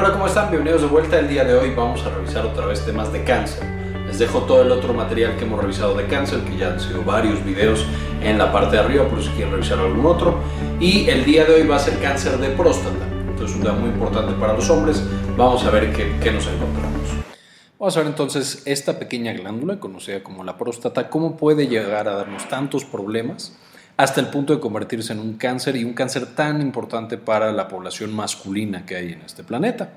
Hola, ¿cómo están? Bienvenidos de vuelta. El día de hoy vamos a revisar otra vez temas de cáncer. Les dejo todo el otro material que hemos revisado de cáncer, que ya han sido varios videos en la parte de arriba, por si quieren revisar algún otro. Y el día de hoy va a ser cáncer de próstata. Entonces, un tema muy importante para los hombres. Vamos a ver qué, qué nos encontramos. Vamos a ver entonces esta pequeña glándula, conocida como la próstata, cómo puede llegar a darnos tantos problemas hasta el punto de convertirse en un cáncer y un cáncer tan importante para la población masculina que hay en este planeta.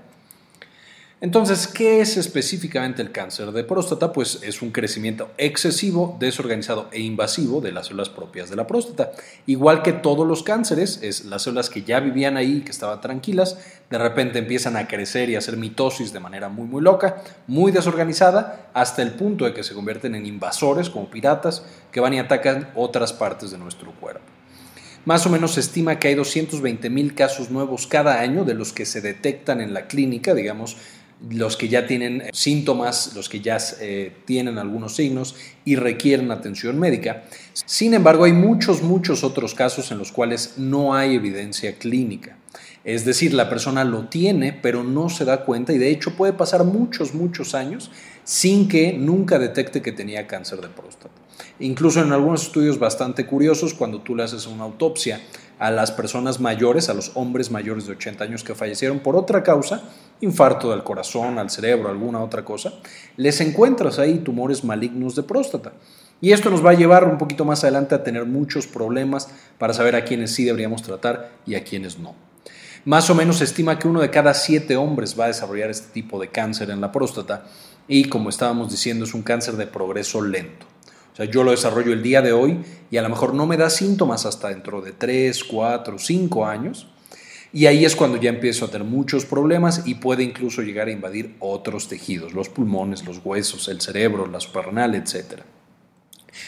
Entonces, ¿qué es específicamente el cáncer de próstata? Pues es un crecimiento excesivo, desorganizado e invasivo de las células propias de la próstata. Igual que todos los cánceres, es las células que ya vivían ahí, que estaban tranquilas, de repente empiezan a crecer y a hacer mitosis de manera muy muy loca, muy desorganizada, hasta el punto de que se convierten en invasores como piratas que van y atacan otras partes de nuestro cuerpo. Más o menos se estima que hay 220 mil casos nuevos cada año de los que se detectan en la clínica, digamos, los que ya tienen síntomas, los que ya eh, tienen algunos signos y requieren atención médica. Sin embargo, hay muchos, muchos otros casos en los cuales no hay evidencia clínica. Es decir, la persona lo tiene, pero no se da cuenta y de hecho puede pasar muchos, muchos años sin que nunca detecte que tenía cáncer de próstata. Incluso en algunos estudios bastante curiosos, cuando tú le haces una autopsia a las personas mayores, a los hombres mayores de 80 años que fallecieron por otra causa, infarto del corazón, al cerebro, alguna otra cosa, les encuentras ahí tumores malignos de próstata. Y esto nos va a llevar un poquito más adelante a tener muchos problemas para saber a quiénes sí deberíamos tratar y a quiénes no. Más o menos se estima que uno de cada siete hombres va a desarrollar este tipo de cáncer en la próstata y como estábamos diciendo es un cáncer de progreso lento. O sea, yo lo desarrollo el día de hoy y a lo mejor no me da síntomas hasta dentro de 3, 4, 5 años, y ahí es cuando ya empiezo a tener muchos problemas y puede incluso llegar a invadir otros tejidos, los pulmones, los huesos, el cerebro, la suprarrenal, etc.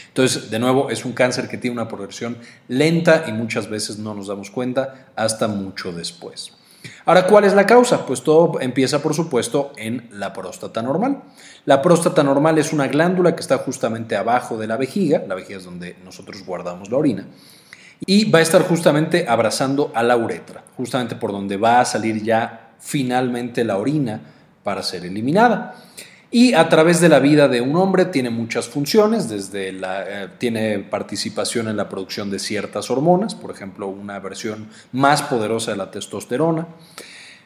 Entonces, de nuevo, es un cáncer que tiene una progresión lenta y muchas veces no nos damos cuenta hasta mucho después. Ahora, ¿cuál es la causa? Pues todo empieza, por supuesto, en la próstata normal. La próstata normal es una glándula que está justamente abajo de la vejiga, la vejiga es donde nosotros guardamos la orina, y va a estar justamente abrazando a la uretra, justamente por donde va a salir ya finalmente la orina para ser eliminada. Y a través de la vida de un hombre tiene muchas funciones, desde la, eh, tiene participación en la producción de ciertas hormonas, por ejemplo, una versión más poderosa de la testosterona.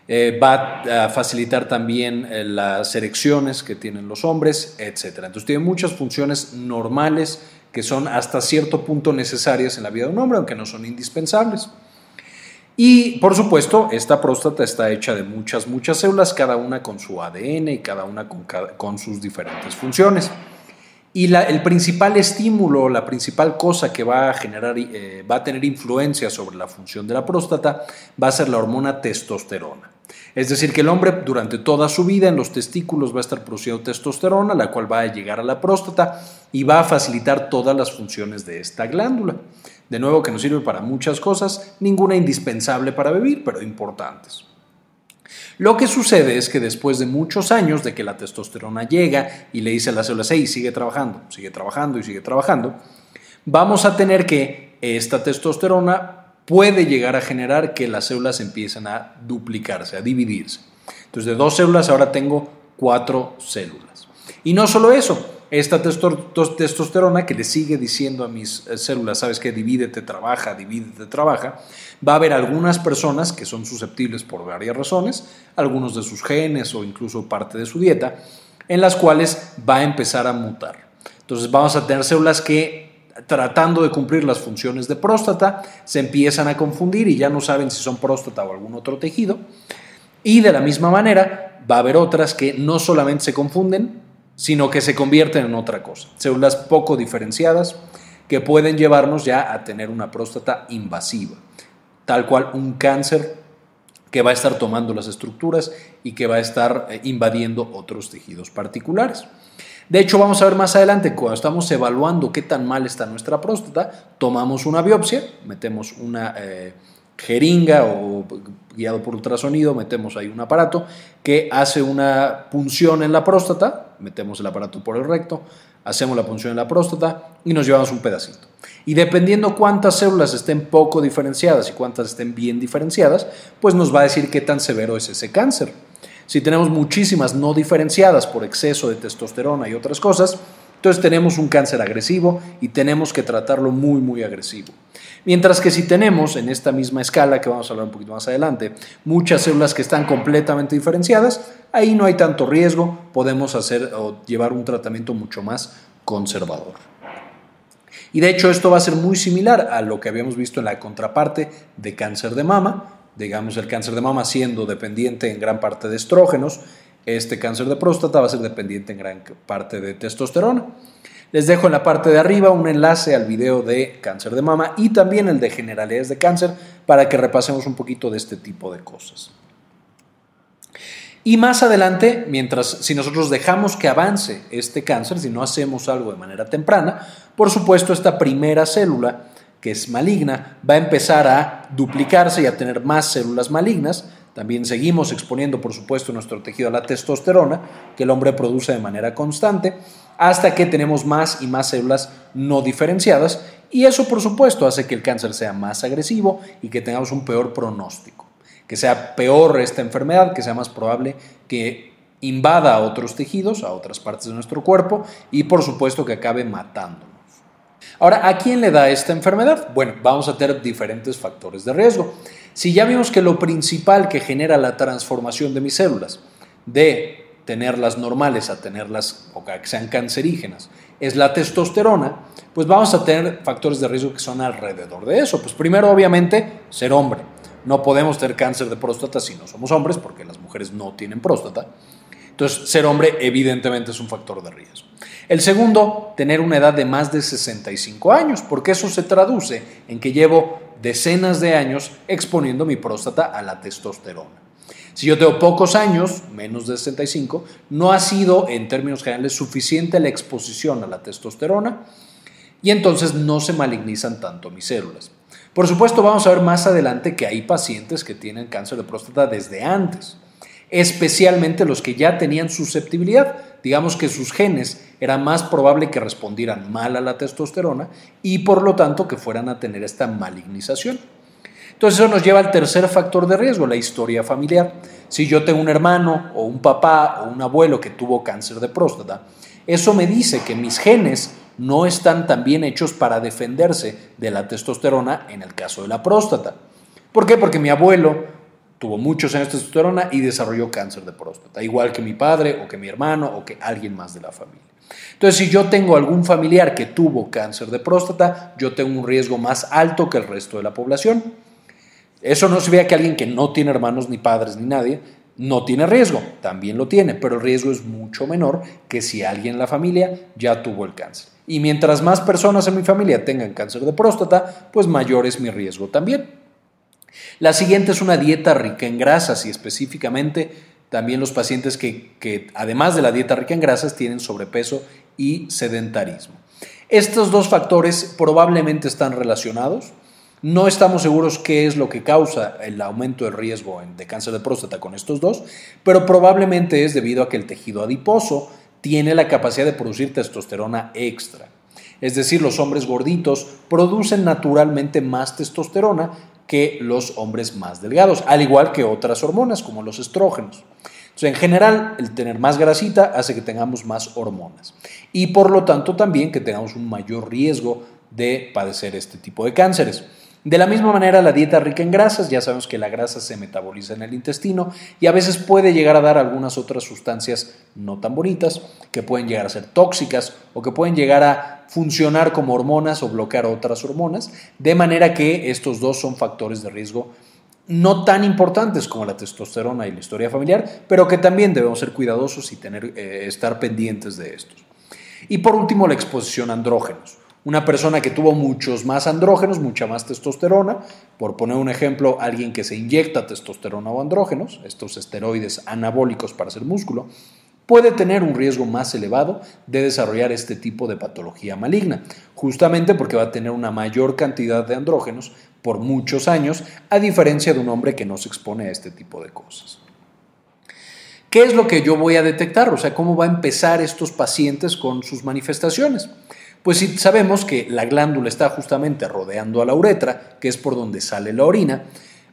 Eh, va a facilitar también eh, las erecciones que tienen los hombres, etc. Entonces tiene muchas funciones normales que son hasta cierto punto necesarias en la vida de un hombre, aunque no son indispensables. Y por supuesto, esta próstata está hecha de muchas, muchas células, cada una con su ADN y cada una con, sus diferentes funciones. Y el principal estímulo, la principal cosa que va a generar, eh, va a tener influencia sobre la función de la próstata, va a ser la hormona testosterona. Es decir, que el hombre durante toda su vida en los testículos va a estar produciendo testosterona, la cual va a llegar a la próstata y va a facilitar todas las funciones de esta glándula. De nuevo, que nos sirve para muchas cosas, ninguna indispensable para vivir, pero importantes. Lo que sucede es que después de muchos años de que la testosterona llega y le dice a la célula, hey, sigue trabajando, sigue trabajando y sigue trabajando, vamos a tener que esta testosterona puede llegar a generar que las células empiecen a duplicarse, a dividirse. Entonces, de dos células ahora tengo cuatro células. Y no solo eso, esta testosterona que le sigue diciendo a mis eh, células, sabes que divídete, trabaja, divídete, trabaja, va a haber algunas personas que son susceptibles por varias razones, algunos de sus genes o incluso parte de su dieta, en las cuales va a empezar a mutar. Entonces vamos a tener células que tratando de cumplir las funciones de próstata, se empiezan a confundir y ya no saben si son próstata o algún otro tejido. Y de la misma manera, va a haber otras que no solamente se confunden, sino que se convierten en otra cosa. Células poco diferenciadas que pueden llevarnos ya a tener una próstata invasiva, tal cual un cáncer que va a estar tomando las estructuras y que va a estar eh, invadiendo otros tejidos particulares. De hecho, vamos a ver más adelante, cuando estamos evaluando qué tan mal está nuestra próstata, tomamos una biopsia, metemos una eh, jeringa o guiado por ultrasonido, metemos ahí un aparato que hace una punción en la próstata, metemos el aparato por el recto, hacemos la punción en la próstata y nos llevamos un pedacito. Y dependiendo cuántas células estén poco diferenciadas y cuántas estén bien diferenciadas, pues nos va a decir qué tan severo es ese cáncer. Si tenemos muchísimas no diferenciadas por exceso de testosterona y otras cosas, entonces tenemos un cáncer agresivo y tenemos que tratarlo muy, muy agresivo. Mientras que si tenemos en esta misma escala, que vamos a hablar un poquito más adelante, muchas células que están completamente diferenciadas, ahí no hay tanto riesgo, podemos hacer o llevar un tratamiento mucho más conservador. Y de hecho esto va a ser muy similar a lo que habíamos visto en la contraparte de cáncer de mama, digamos el cáncer de mama siendo dependiente en gran parte de estrógenos, este cáncer de próstata va a ser dependiente en gran parte de testosterona. Les dejo en la parte de arriba un enlace al video de cáncer de mama y también el de generalidades de cáncer para que repasemos un poquito de este tipo de cosas. Y más adelante, mientras si nosotros dejamos que avance este cáncer, si no hacemos algo de manera temprana, por supuesto esta primera célula que es maligna va a empezar a duplicarse y a tener más células malignas también seguimos exponiendo, por supuesto, nuestro tejido a la testosterona, que el hombre produce de manera constante, hasta que tenemos más y más células no diferenciadas, y eso, por supuesto, hace que el cáncer sea más agresivo y que tengamos un peor pronóstico, que sea peor esta enfermedad, que sea más probable que invada a otros tejidos, a otras partes de nuestro cuerpo, y por supuesto que acabe matándonos. Ahora, ¿a quién le da esta enfermedad? Bueno, vamos a tener diferentes factores de riesgo. Si ya vimos que lo principal que genera la transformación de mis células, de tenerlas normales a tenerlas o que sean cancerígenas, es la testosterona, pues vamos a tener factores de riesgo que son alrededor de eso. Pues primero, obviamente, ser hombre. No podemos tener cáncer de próstata si no somos hombres, porque las mujeres no tienen próstata. Entonces, ser hombre evidentemente es un factor de riesgo. El segundo, tener una edad de más de 65 años, porque eso se traduce en que llevo decenas de años exponiendo mi próstata a la testosterona. Si yo tengo pocos años, menos de 65, no ha sido en términos generales suficiente la exposición a la testosterona y entonces no se malignizan tanto mis células. Por supuesto, vamos a ver más adelante que hay pacientes que tienen cáncer de próstata desde antes, especialmente los que ya tenían susceptibilidad. Digamos que sus genes era más probable que respondieran mal a la testosterona y por lo tanto que fueran a tener esta malignización. Entonces eso nos lleva al tercer factor de riesgo, la historia familiar. Si yo tengo un hermano o un papá o un abuelo que tuvo cáncer de próstata, eso me dice que mis genes no están tan bien hechos para defenderse de la testosterona en el caso de la próstata. ¿Por qué? Porque mi abuelo tuvo muchos años de testosterona y desarrolló cáncer de próstata, igual que mi padre o que mi hermano o que alguien más de la familia. Entonces, si yo tengo algún familiar que tuvo cáncer de próstata, yo tengo un riesgo más alto que el resto de la población. Eso no se vea que alguien que no tiene hermanos ni padres ni nadie no tiene riesgo, también lo tiene, pero el riesgo es mucho menor que si alguien en la familia ya tuvo el cáncer. Y mientras más personas en mi familia tengan cáncer de próstata, pues mayor es mi riesgo también. La siguiente es una dieta rica en grasas y específicamente también los pacientes que, además de la dieta rica en grasas tienen sobrepeso y sedentarismo. Estos dos factores probablemente están relacionados. No estamos seguros qué es lo que causa el aumento del riesgo de cáncer de próstata con estos dos, pero probablemente es debido a que el tejido adiposo tiene la capacidad de producir testosterona extra. Es decir, los hombres gorditos producen naturalmente más testosterona que los hombres más delgados, al igual que otras hormonas como los estrógenos. Entonces, en general, el tener más grasita hace que tengamos más hormonas y por lo tanto también que tengamos un mayor riesgo de padecer este tipo de cánceres. De la misma manera, la dieta rica en grasas, ya sabemos que la grasa se metaboliza en el intestino y a veces puede llegar a dar algunas otras sustancias no tan bonitas que pueden llegar a ser tóxicas o que pueden llegar a funcionar como hormonas o bloquear otras hormonas, de manera que estos dos son factores de riesgo no tan importantes como la testosterona y la historia familiar, pero que también debemos ser cuidadosos y tener, eh, estar pendientes de estos. Y por último, la exposición a andrógenos. Una persona que tuvo muchos más andrógenos, mucha más testosterona, por poner un ejemplo, alguien que se inyecta testosterona o andrógenos, estos esteroides anabólicos para hacer músculo, puede tener un riesgo más elevado de desarrollar este tipo de patología maligna, justamente porque va a tener una mayor cantidad de andrógenos por muchos años, a diferencia de un hombre que no se expone a este tipo de cosas. ¿Qué es lo que yo voy a detectar? O sea, ¿cómo va a empezar estos pacientes con sus manifestaciones? Pues si sabemos que la glándula está justamente rodeando a la uretra, que es por donde sale la orina,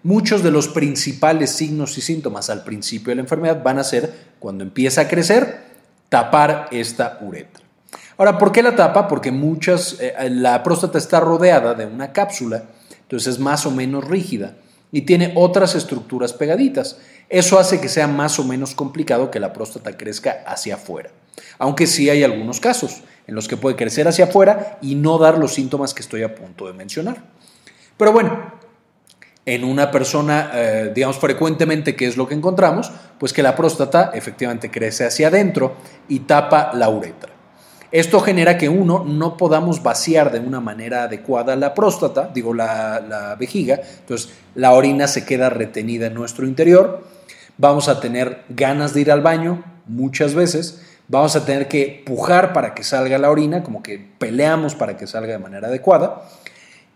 muchos de los principales signos y síntomas al principio de la enfermedad van a ser cuando empieza a crecer, tapar esta uretra. Ahora, ¿por qué la tapa? Porque muchas, eh, la próstata está rodeada de una cápsula, entonces es más o menos rígida y tiene otras estructuras pegaditas. Eso hace que sea más o menos complicado que la próstata crezca hacia afuera. Aunque sí hay algunos casos en los que puede crecer hacia afuera y no dar los síntomas que estoy a punto de mencionar. Pero bueno, en una persona, eh, digamos frecuentemente, ¿qué es lo que encontramos? Pues que la próstata efectivamente crece hacia adentro y tapa la uretra. Esto genera que uno no podamos vaciar de una manera adecuada la próstata, digo la, la vejiga, entonces la orina se queda retenida en nuestro interior, vamos a tener ganas de ir al baño muchas veces, vamos a tener que pujar para que salga la orina, como que peleamos para que salga de manera adecuada.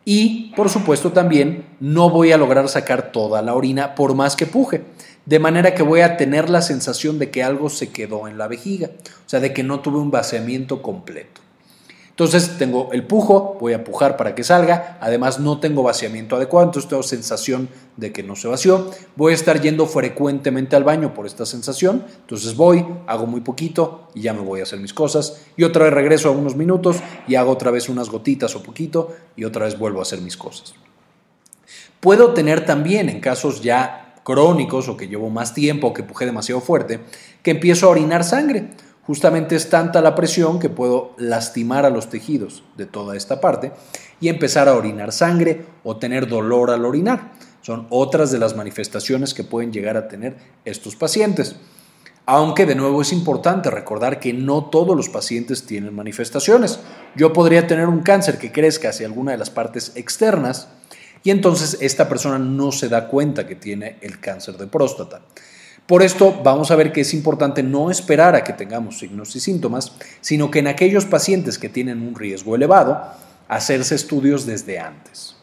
Y por supuesto también no voy a lograr sacar toda la orina por más que puje de manera que voy a tener la sensación de que algo se quedó en la vejiga, o sea, de que no tuve un vaciamiento completo. Entonces tengo el pujo, voy a pujar para que salga, además no tengo vaciamiento adecuado, entonces tengo sensación de que no se vació, voy a estar yendo frecuentemente al baño por esta sensación, entonces voy, hago muy poquito y ya me voy a hacer mis cosas y otra vez regreso a unos minutos y hago otra vez unas gotitas o poquito y otra vez vuelvo a hacer mis cosas. Puedo tener también en casos ya crónicos o que llevo más tiempo o que puje demasiado fuerte, que empiezo a orinar sangre. Justamente es tanta la presión que puedo lastimar a los tejidos de toda esta parte y empezar a orinar sangre o tener dolor al orinar. Son otras de las manifestaciones que pueden llegar a tener estos pacientes. Aunque de nuevo es importante recordar que no todos los pacientes tienen manifestaciones. Yo podría tener un cáncer que crezca hacia alguna de las partes externas, y entonces esta persona no se da cuenta que tiene el cáncer de próstata. Por esto vamos a ver que es importante no esperar a que tengamos signos y síntomas, sino que en aquellos pacientes que tienen un riesgo elevado, hacerse estudios desde antes.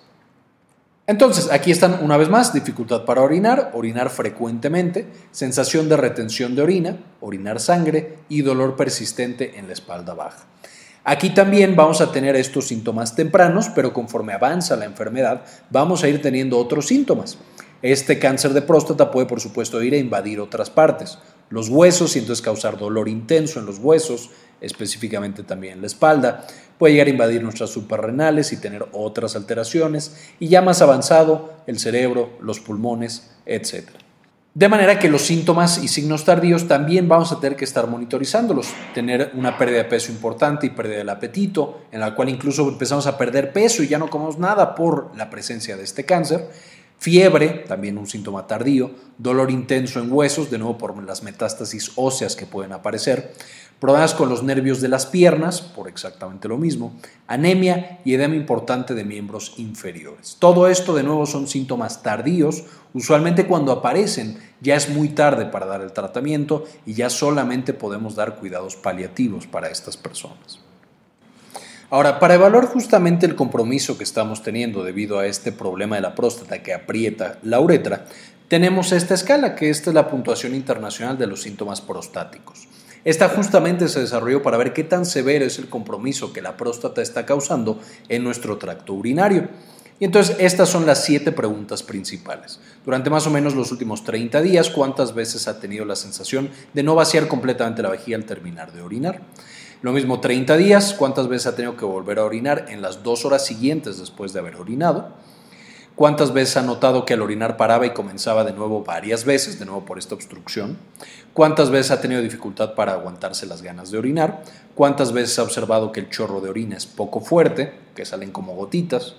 Entonces, aquí están una vez más, dificultad para orinar, orinar frecuentemente, sensación de retención de orina, orinar sangre y dolor persistente en la espalda baja. Aquí también vamos a tener estos síntomas tempranos, pero conforme avanza la enfermedad vamos a ir teniendo otros síntomas. Este cáncer de próstata puede, por supuesto, ir a invadir otras partes, los huesos y entonces causar dolor intenso en los huesos, específicamente también en la espalda. Puede llegar a invadir nuestras suprarrenales y tener otras alteraciones. Y ya más avanzado, el cerebro, los pulmones, etc. De manera que los síntomas y signos tardíos también vamos a tener que estar monitorizándolos. Tener una pérdida de peso importante y pérdida del apetito, en la cual incluso empezamos a perder peso y ya no comemos nada por la presencia de este cáncer. Fiebre, también un síntoma tardío. Dolor intenso en huesos, de nuevo por las metástasis óseas que pueden aparecer problemas con los nervios de las piernas, por exactamente lo mismo, anemia y edema importante de miembros inferiores. Todo esto de nuevo son síntomas tardíos, usualmente cuando aparecen ya es muy tarde para dar el tratamiento y ya solamente podemos dar cuidados paliativos para estas personas. Ahora, para evaluar justamente el compromiso que estamos teniendo debido a este problema de la próstata que aprieta la uretra, tenemos esta escala, que es la puntuación internacional de los síntomas prostáticos. Esta justamente se desarrolló para ver qué tan severo es el compromiso que la próstata está causando en nuestro tracto urinario. Y entonces estas son las siete preguntas principales. Durante más o menos los últimos 30 días, ¿cuántas veces ha tenido la sensación de no vaciar completamente la vejiga al terminar de orinar? Lo mismo 30 días, ¿cuántas veces ha tenido que volver a orinar en las dos horas siguientes después de haber orinado? ¿Cuántas veces ha notado que al orinar paraba y comenzaba de nuevo varias veces, de nuevo por esta obstrucción? ¿Cuántas veces ha tenido dificultad para aguantarse las ganas de orinar? ¿Cuántas veces ha observado que el chorro de orina es poco fuerte, que salen como gotitas?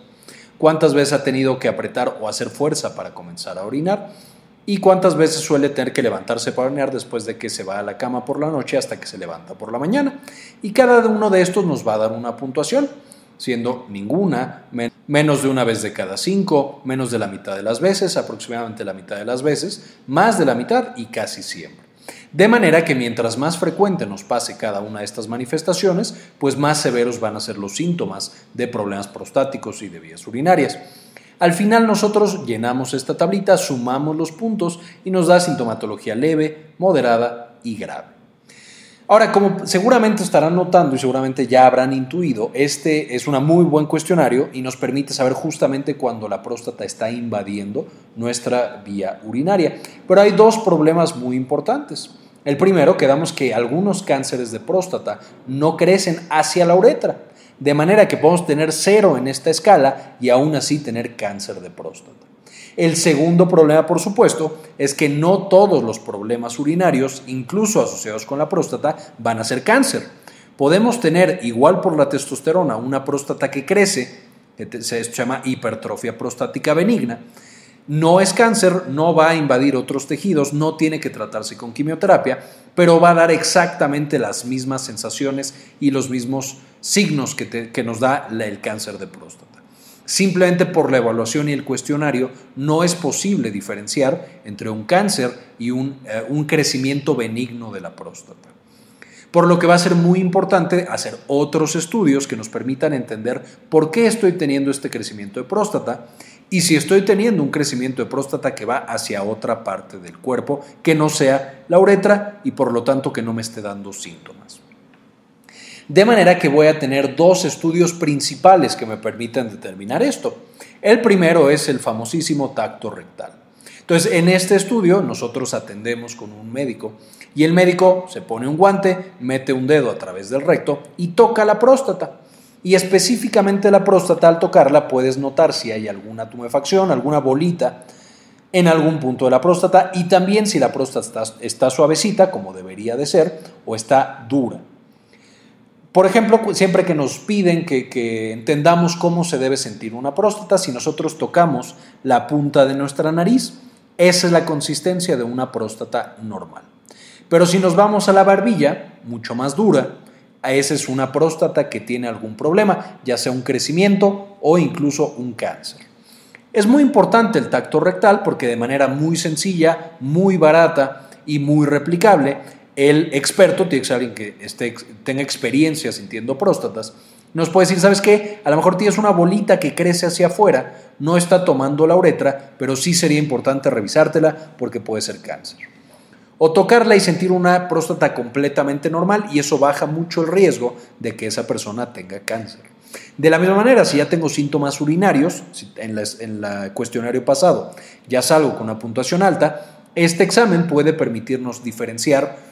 ¿Cuántas veces ha tenido que apretar o hacer fuerza para comenzar a orinar? ¿Y cuántas veces suele tener que levantarse para orinar después de que se va a la cama por la noche hasta que se levanta por la mañana? Y cada uno de estos nos va a dar una puntuación siendo ninguna, menos de una vez de cada cinco, menos de la mitad de las veces, aproximadamente la mitad de las veces, más de la mitad y casi siempre. De manera que mientras más frecuente nos pase cada una de estas manifestaciones, pues más severos van a ser los síntomas de problemas prostáticos y de vías urinarias. Al final nosotros llenamos esta tablita, sumamos los puntos y nos da sintomatología leve, moderada y grave. Ahora, como seguramente estarán notando y seguramente ya habrán intuido, este es un muy buen cuestionario y nos permite saber justamente cuando la próstata está invadiendo nuestra vía urinaria. Pero hay dos problemas muy importantes. El primero, quedamos que algunos cánceres de próstata no crecen hacia la uretra, de manera que podemos tener cero en esta escala y aún así tener cáncer de próstata. El segundo problema, por supuesto, es que no todos los problemas urinarios, incluso asociados con la próstata, van a ser cáncer. Podemos tener, igual por la testosterona, una próstata que crece, que se llama hipertrofia prostática benigna. No es cáncer, no va a invadir otros tejidos, no tiene que tratarse con quimioterapia, pero va a dar exactamente las mismas sensaciones y los mismos signos que, nos da el cáncer de próstata. Simplemente por la evaluación y el cuestionario no es posible diferenciar entre un cáncer y eh, un, crecimiento benigno de la próstata. Por lo que va a ser muy importante hacer otros estudios que nos permitan entender por qué estoy teniendo este crecimiento de próstata y si estoy teniendo un crecimiento de próstata que va hacia otra parte del cuerpo que no sea la uretra y por lo tanto que no me esté dando síntomas. De manera que voy a tener dos estudios principales que me permitan determinar esto. El primero es el famosísimo tacto rectal. Entonces, en este estudio nosotros atendemos con un médico y el médico se pone un guante, mete un dedo a través del recto y toca la próstata. Y específicamente la próstata, al tocarla, puedes notar si hay alguna tumefacción, alguna bolita en algún punto de la próstata y también si la próstata está, suavecita, como debería de ser, o está dura. Por ejemplo, siempre que nos piden que, entendamos cómo se debe sentir una próstata, si nosotros tocamos la punta de nuestra nariz, esa es la consistencia de una próstata normal. Pero si nos vamos a la barbilla, mucho más dura, esa es una próstata que tiene algún problema, ya sea un crecimiento o incluso un cáncer. Es muy importante el tacto rectal porque de manera muy sencilla, muy barata y muy replicable el experto, tiene que ser alguien que esté, tenga experiencia sintiendo próstatas, nos puede decir, ¿sabes qué? A lo mejor tienes una bolita que crece hacia afuera, no está tomando la uretra, pero sí sería importante revisártela porque puede ser cáncer. O tocarla y sentir una próstata completamente normal y eso baja mucho el riesgo de que esa persona tenga cáncer. De la misma manera, si ya tengo síntomas urinarios, en el cuestionario pasado ya salgo con una puntuación alta, este examen puede permitirnos diferenciar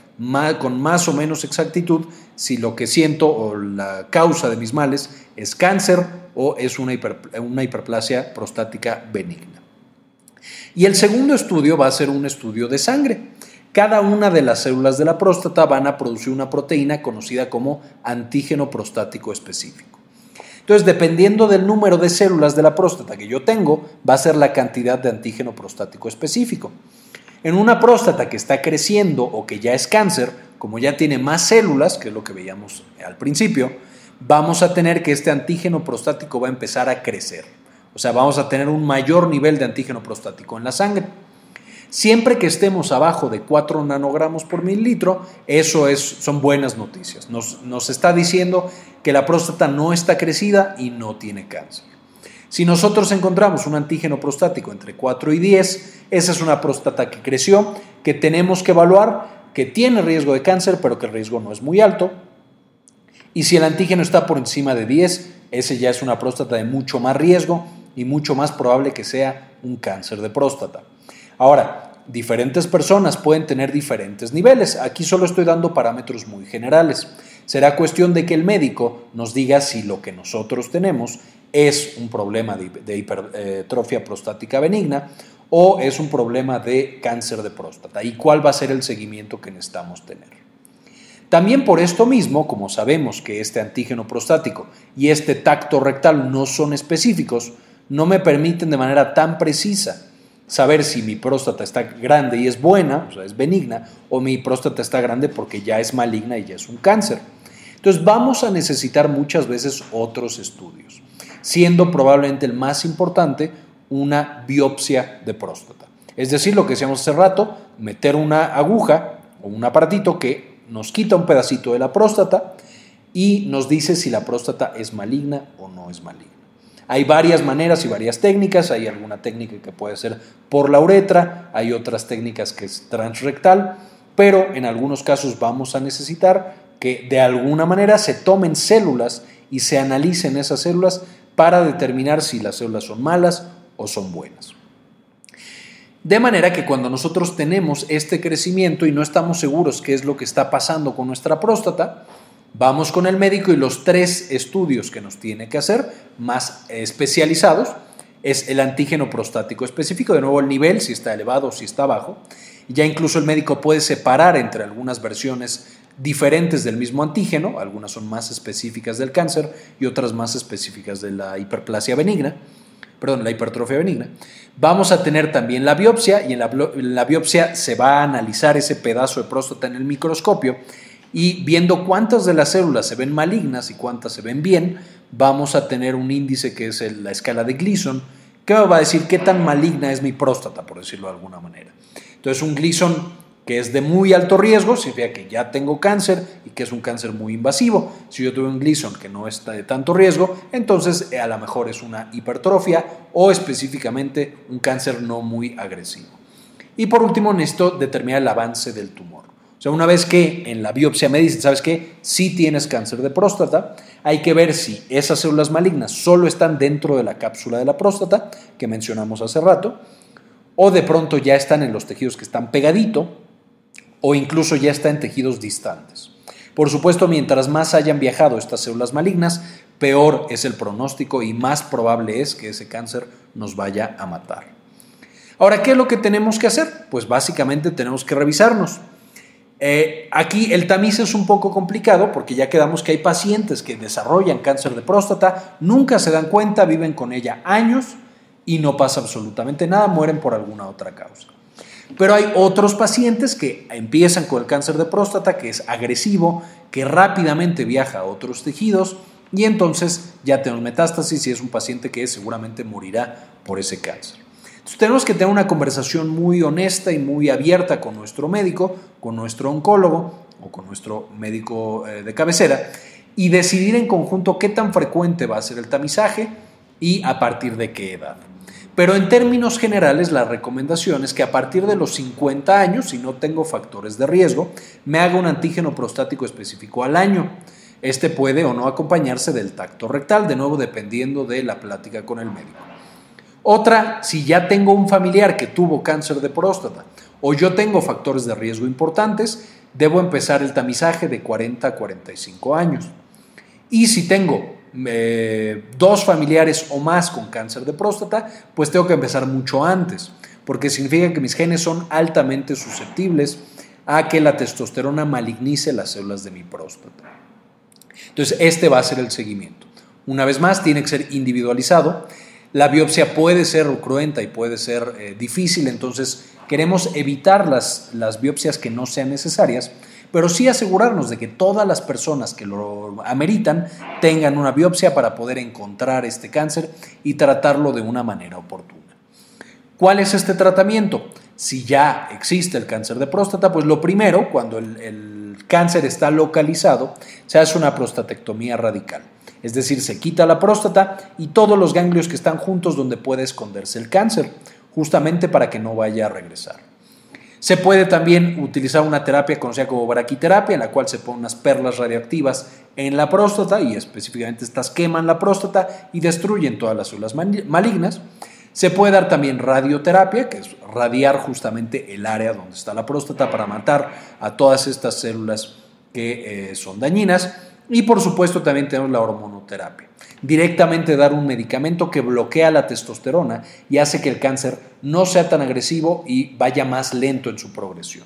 con más o menos exactitud si lo que siento o la causa de mis males es cáncer o es una, hiperplasia prostática benigna. Y el segundo estudio va a ser un estudio de sangre. Cada una de las células de la próstata van a producir una proteína conocida como antígeno prostático específico. Entonces, dependiendo del número de células de la próstata que yo tengo, va a ser la cantidad de antígeno prostático específico. En una próstata que está creciendo o que ya es cáncer, como ya tiene más células, que es lo que veíamos al principio, vamos a tener que este antígeno prostático va a empezar a crecer. O sea, vamos a tener un mayor nivel de antígeno prostático en la sangre. Siempre que estemos abajo de 4 nanogramos por mililitro, eso es, son buenas noticias. Nos, nos está diciendo que la próstata no está crecida y no tiene cáncer. Si nosotros encontramos un antígeno prostático entre 4 y 10, esa es una próstata que creció, que tenemos que evaluar, que tiene riesgo de cáncer, pero que el riesgo no es muy alto. Y si el antígeno está por encima de 10, ese ya es una próstata de mucho más riesgo y mucho más probable que sea un cáncer de próstata. Ahora, diferentes personas pueden tener diferentes niveles. Aquí solo estoy dando parámetros muy generales. Será cuestión de que el médico nos diga si lo que nosotros tenemos es un problema de, hipertrofia prostática benigna o es un problema de cáncer de próstata y cuál va a ser el seguimiento que necesitamos tener. También por esto mismo, como sabemos que este antígeno prostático y este tacto rectal no son específicos, no me permiten de manera tan precisa saber si mi próstata está grande y es buena, o sea, es benigna, o mi próstata está grande porque ya es maligna y ya es un cáncer. Entonces vamos a necesitar muchas veces otros estudios siendo probablemente el más importante una biopsia de próstata. Es decir, lo que decíamos hace rato, meter una aguja o un aparatito que nos quita un pedacito de la próstata y nos dice si la próstata es maligna o no es maligna. Hay varias maneras y varias técnicas, hay alguna técnica que puede ser por la uretra, hay otras técnicas que es transrectal, pero en algunos casos vamos a necesitar que de alguna manera se tomen células y se analicen esas células para determinar si las células son malas o son buenas. De manera que cuando nosotros tenemos este crecimiento y no estamos seguros qué es lo que está pasando con nuestra próstata, vamos con el médico y los tres estudios que nos tiene que hacer, más especializados, es el antígeno prostático específico, de nuevo el nivel, si está elevado o si está bajo. Ya incluso el médico puede separar entre algunas versiones diferentes del mismo antígeno, algunas son más específicas del cáncer y otras más específicas de la hiperplasia benigna perdón, la hipertrofia benigna, vamos a tener también la biopsia y en la, biopsia se va a analizar ese pedazo de próstata en el microscopio y viendo cuántas de las células se ven malignas y cuántas se ven bien, vamos a tener un índice que es la escala de Gleason, que va a decir qué tan maligna es mi próstata, por decirlo de alguna manera. Entonces, un Gleason que es de muy alto riesgo, significa que ya tengo cáncer y que es un cáncer muy invasivo. Si yo tuve un Gleason que no está de tanto riesgo, entonces eh, a lo mejor es una hipertrofia o específicamente un cáncer no muy agresivo. Y por último, necesito determinar el avance del tumor. O sea, una vez que en la biopsia me dicen, ¿sabes qué? Si tienes cáncer de próstata, hay que ver si esas células malignas solo están dentro de la cápsula de la próstata, que mencionamos hace rato, o de pronto ya están en los tejidos que están pegadito, o incluso ya está en tejidos distantes. Por supuesto, mientras más hayan viajado estas células malignas, peor es el pronóstico y más probable es que ese cáncer nos vaya a matar. Ahora, ¿qué es lo que tenemos que hacer? Pues básicamente tenemos que revisarnos. Eh, aquí el tamiz es un poco complicado porque ya quedamos que hay pacientes que desarrollan cáncer de próstata, nunca se dan cuenta, viven con ella años y no pasa absolutamente nada, mueren por alguna otra causa. Pero hay otros pacientes que empiezan con el cáncer de próstata, que es agresivo, que rápidamente viaja a otros tejidos y entonces ya tenemos metástasis y es un paciente que seguramente morirá por ese cáncer. Tenemos que tener una conversación muy honesta y muy abierta con nuestro médico, con nuestro oncólogo o con nuestro médico eh, de cabecera y decidir en conjunto qué tan frecuente va a ser el tamizaje y a partir de qué edad. Pero en términos generales, la recomendación es que a partir de los 50 años, si no tengo factores de riesgo, me haga un antígeno prostático específico al año. Este puede o no acompañarse del tacto rectal, de nuevo dependiendo de la plática con el médico. Otra, si ya tengo un familiar que tuvo cáncer de próstata o yo tengo factores de riesgo importantes, debo empezar el tamizaje de 40 a 45 años. Y si tengo eh, dos familiares o más con cáncer de próstata, pues tengo que empezar mucho antes, porque significa que mis genes son altamente susceptibles a que la testosterona malignice las células de mi próstata. Entonces, este va a ser el seguimiento. Una vez más, tiene que ser individualizado. La biopsia puede ser cruenta y puede ser eh, difícil, entonces queremos evitar las, las biopsias que no sean necesarias pero sí asegurarnos de que todas las personas que lo ameritan tengan una biopsia para poder encontrar este cáncer y tratarlo de una manera oportuna. ¿Cuál es este tratamiento? Si ya existe el cáncer de próstata, pues lo primero, cuando el, cáncer está localizado, se hace una prostatectomía radical. Es decir, se quita la próstata y todos los ganglios que están juntos donde puede esconderse el cáncer, justamente para que no vaya a regresar. Se puede también utilizar una terapia conocida como braquiterapia, en la cual se ponen unas perlas radioactivas en la próstata y específicamente estas queman la próstata y destruyen todas las células malignas. Se puede dar también radioterapia, que es radiar justamente el área donde está la próstata para matar a todas estas células que eh, son dañinas. Y por supuesto también tenemos la hormonoterapia. Directamente dar un medicamento que bloquea la testosterona y hace que el cáncer no sea tan agresivo y vaya más lento en su progresión.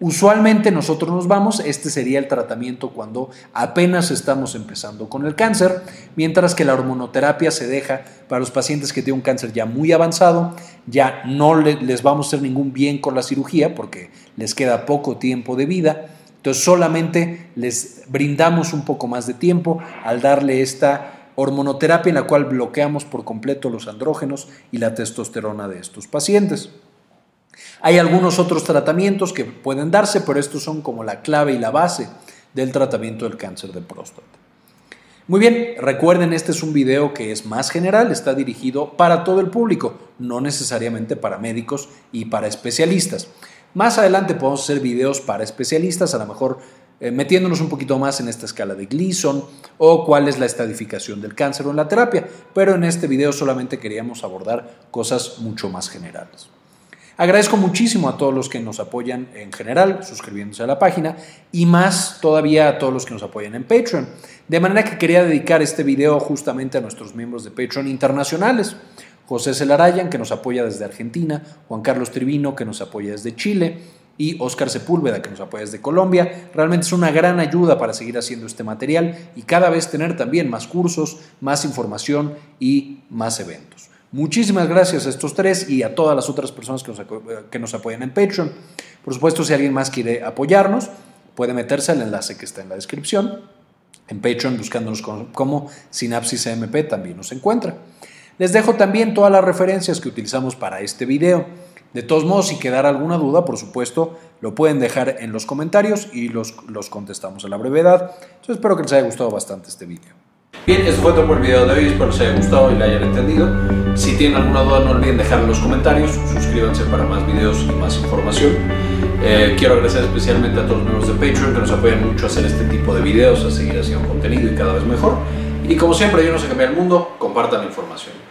Usualmente nosotros nos vamos, este sería el tratamiento cuando apenas estamos empezando con el cáncer, mientras que la hormonoterapia se deja para los pacientes que tienen un cáncer ya muy avanzado, ya no les vamos a hacer ningún bien con la cirugía porque les queda poco tiempo de vida, entonces solamente les brindamos un poco más de tiempo al darle esta hormonoterapia en la cual bloqueamos por completo los andrógenos y la testosterona de estos pacientes. Hay algunos otros tratamientos que pueden darse, pero estos son como la clave y la base del tratamiento del cáncer de próstata. Muy bien, recuerden, este es un video que es más general, está dirigido para todo el público, no necesariamente para médicos y para especialistas. Más adelante podemos hacer videos para especialistas, a lo mejor eh, metiéndonos un poquito más en esta escala de Gleason o cuál es la estadificación del cáncer o en la terapia, pero en este video solamente queríamos abordar cosas mucho más generales. Agradezco muchísimo a todos los que nos apoyan en general, suscribiéndose a la página, y más todavía a todos los que nos apoyan en Patreon. De manera que quería dedicar este video justamente a nuestros miembros de Patreon internacionales. José Celarayan, que nos apoya desde Argentina, Juan Carlos Trivino, que nos apoya desde Chile, y Oscar Sepúlveda, que nos apoya desde Colombia. Realmente es una gran ayuda para seguir haciendo este material y cada vez tener también más cursos, más información y más eventos. Muchísimas gracias a estos tres y a todas las otras personas que nos, que nos apoyan en Patreon. Por supuesto, si alguien más quiere apoyarnos, puede meterse al enlace que está en la descripción. En Patreon, buscándonos como Sinapsis MP, también nos encuentra. Les dejo también todas las referencias que utilizamos para este video. De todos modos, si quedara alguna duda, por supuesto, lo pueden dejar en los comentarios y los, los contestamos a la brevedad. Espero que les haya gustado bastante este video. Bien, eso fue todo por el video de hoy, espero les haya gustado y le hayan entendido. Si tienen alguna duda no olviden dejar en los comentarios, suscríbanse para más videos y más información. Eh, quiero agradecer especialmente a todos los miembros de Patreon que nos apoyan mucho a hacer este tipo de videos, a seguir haciendo contenido y cada vez mejor. Y como siempre, no sé cambiar el mundo, compartan la información.